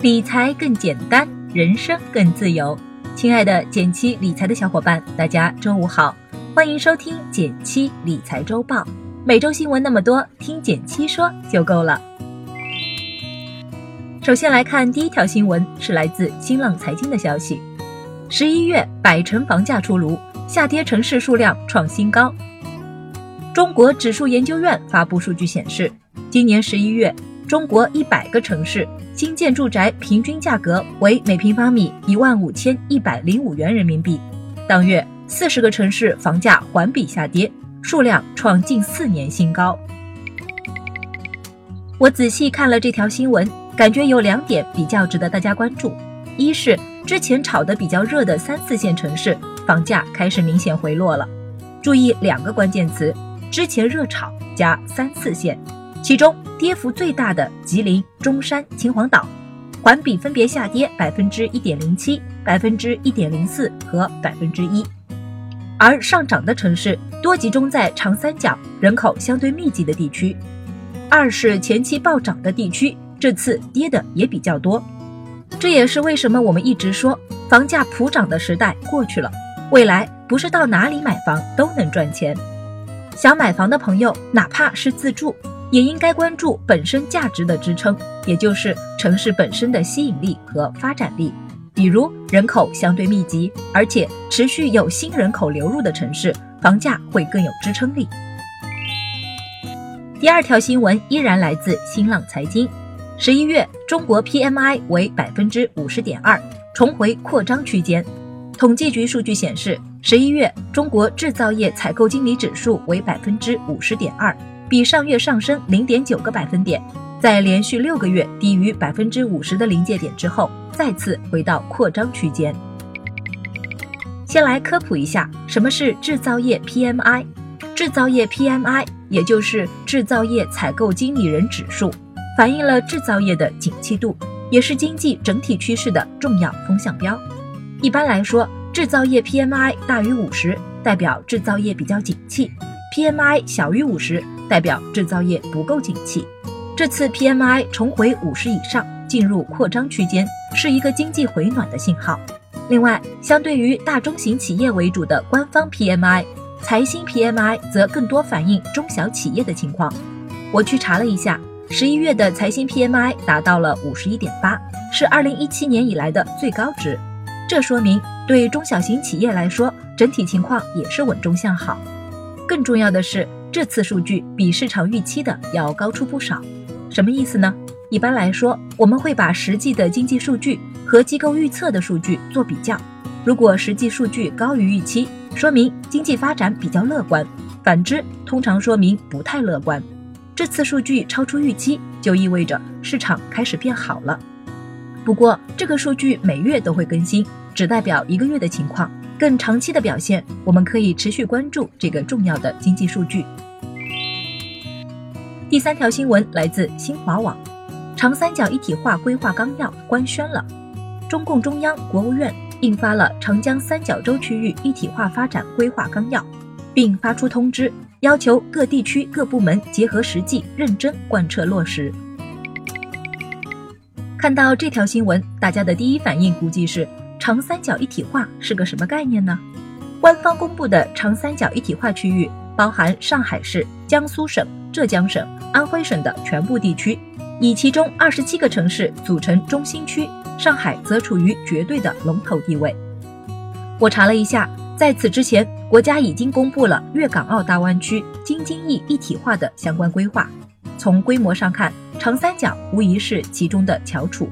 理财更简单，人生更自由。亲爱的减七理财的小伙伴，大家中午好，欢迎收听减七理财周报。每周新闻那么多，听减七说就够了。首先来看第一条新闻，是来自新浪财经的消息：十一月百城房价出炉，下跌城市数量创新高。中国指数研究院发布数据显示，今年十一月，中国一百个城市新建住宅平均价格为每平方米一万五千一百零五元人民币。当月，四十个城市房价环比下跌，数量创近四年新高。我仔细看了这条新闻。感觉有两点比较值得大家关注，一是之前炒得比较热的三四线城市房价开始明显回落了，注意两个关键词：之前热炒加三四线，其中跌幅最大的吉林、中山、秦皇岛，环比分别下跌百分之一点零七、百分之一点零四和百分之一，而上涨的城市多集中在长三角人口相对密集的地区，二是前期暴涨的地区。这次跌的也比较多，这也是为什么我们一直说房价普涨的时代过去了，未来不是到哪里买房都能赚钱。想买房的朋友，哪怕是自住，也应该关注本身价值的支撑，也就是城市本身的吸引力和发展力。比如人口相对密集，而且持续有新人口流入的城市，房价会更有支撑力。第二条新闻依然来自新浪财经。十一月，中国 PMI 为百分之五十点二，重回扩张区间。统计局数据显示，十一月中国制造业采购经理指数为百分之五十点二，比上月上升零点九个百分点。在连续六个月低于百分之五十的临界点之后，再次回到扩张区间。先来科普一下，什么是制造业 PMI？制造业 PMI 也就是制造业采购经理人指数。反映了制造业的景气度，也是经济整体趋势的重要风向标。一般来说，制造业 PMI 大于五十，代表制造业比较景气；PMI 小于五十，代表制造业不够景气。这次 PMI 重回五十以上，进入扩张区间，是一个经济回暖的信号。另外，相对于大中型企业为主的官方 PMI，财新 PMI 则更多反映中小企业的情况。我去查了一下。十一月的财新 PMI 达到了五十一点八，是二零一七年以来的最高值。这说明对中小型企业来说，整体情况也是稳中向好。更重要的是，这次数据比市场预期的要高出不少。什么意思呢？一般来说，我们会把实际的经济数据和机构预测的数据做比较。如果实际数据高于预期，说明经济发展比较乐观；反之，通常说明不太乐观。这次数据超出预期，就意味着市场开始变好了。不过，这个数据每月都会更新，只代表一个月的情况。更长期的表现，我们可以持续关注这个重要的经济数据。第三条新闻来自新华网：长三角一体化规划纲要官宣了，中共中央、国务院印发了《长江三角洲区域一体化发展规划纲要》，并发出通知。要求各地区各部门结合实际，认真贯彻落实。看到这条新闻，大家的第一反应估计是长三角一体化是个什么概念呢？官方公布的长三角一体化区域包含上海市、江苏省、浙江省、安徽省的全部地区，以其中二十七个城市组成中心区，上海则处于绝对的龙头地位。我查了一下。在此之前，国家已经公布了粤港澳大湾区京津冀一体化的相关规划。从规模上看，长三角无疑是其中的翘楚。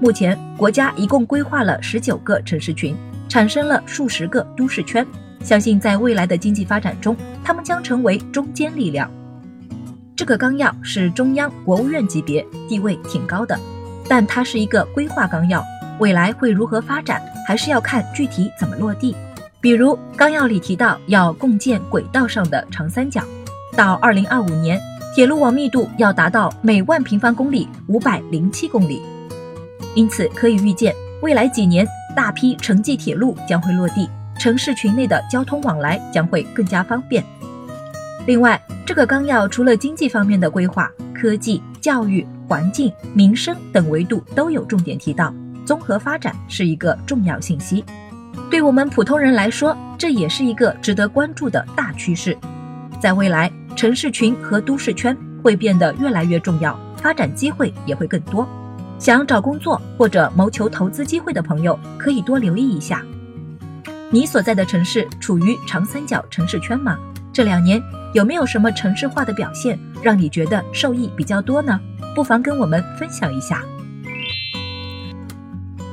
目前，国家一共规划了十九个城市群，产生了数十个都市圈。相信在未来的经济发展中，他们将成为中坚力量。这个纲要是中央、国务院级别，地位挺高的，但它是一个规划纲要，未来会如何发展，还是要看具体怎么落地。比如纲要里提到要共建轨道上的长三角，到二零二五年，铁路网密度要达到每万平方公里五百零七公里。因此可以预见，未来几年大批城际铁路将会落地，城市群内的交通往来将会更加方便。另外，这个纲要除了经济方面的规划，科技、教育、环境、民生等维度都有重点提到，综合发展是一个重要信息。对我们普通人来说，这也是一个值得关注的大趋势。在未来，城市群和都市圈会变得越来越重要，发展机会也会更多。想找工作或者谋求投资机会的朋友，可以多留意一下。你所在的城市处于长三角城市圈吗？这两年有没有什么城市化的表现，让你觉得受益比较多呢？不妨跟我们分享一下。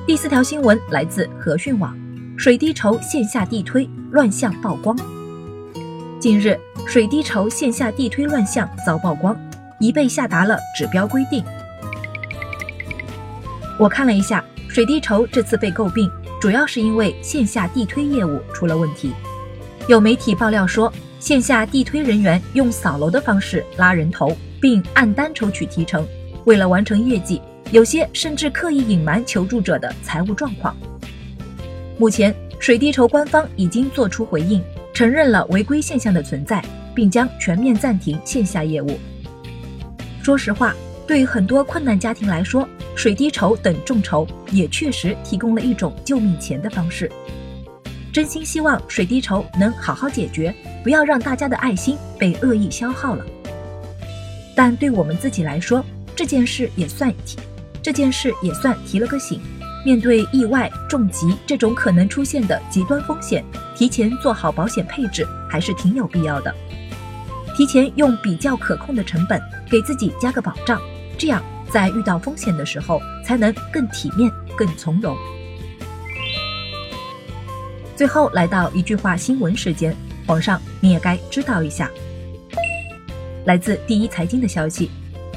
第四条新闻来自和讯网，水滴筹线下地推乱象曝光。近日，水滴筹线下地推乱象遭曝光，已被下达了指标规定。我看了一下，水滴筹这次被诟病，主要是因为线下地推业务出了问题。有媒体爆料说，线下地推人员用扫楼的方式拉人头，并按单抽取提成，为了完成业绩，有些甚至刻意隐瞒求助者的财务状况。目前，水滴筹官方已经做出回应，承认了违规现象的存在，并将全面暂停线下业务。说实话，对很多困难家庭来说，水滴筹等众筹也确实提供了一种救命钱的方式，真心希望水滴筹能好好解决，不要让大家的爱心被恶意消耗了。但对我们自己来说，这件事也算提，这件事也算提了个醒。面对意外、重疾这种可能出现的极端风险，提前做好保险配置还是挺有必要的。提前用比较可控的成本给自己加个保障，这样。在遇到风险的时候，才能更体面、更从容。最后来到一句话新闻时间，皇上你也该知道一下。来自第一财经的消息，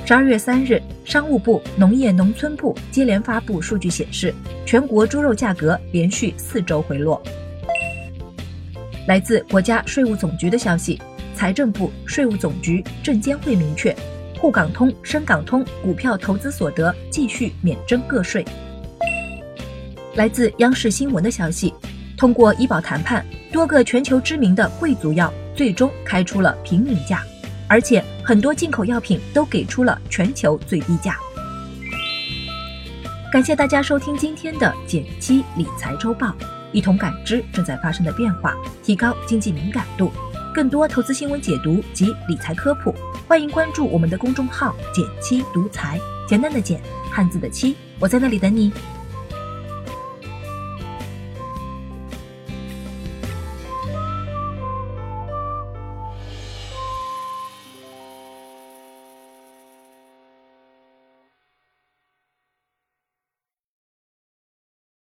十二月三日，商务部、农业农村部接连发布数据显示，全国猪肉价格连续四周回落。来自国家税务总局的消息，财政部、税务总局、证监会明确。沪港通、深港通股票投资所得继续免征个税。来自央视新闻的消息，通过医保谈判，多个全球知名的贵族药最终开出了平民价，而且很多进口药品都给出了全球最低价。感谢大家收听今天的减七理财周报，一同感知正在发生的变化，提高经济敏感度。更多投资新闻解读及理财科普，欢迎关注我们的公众号“简七独裁”，简单的简，汉字的七，我在那里等你。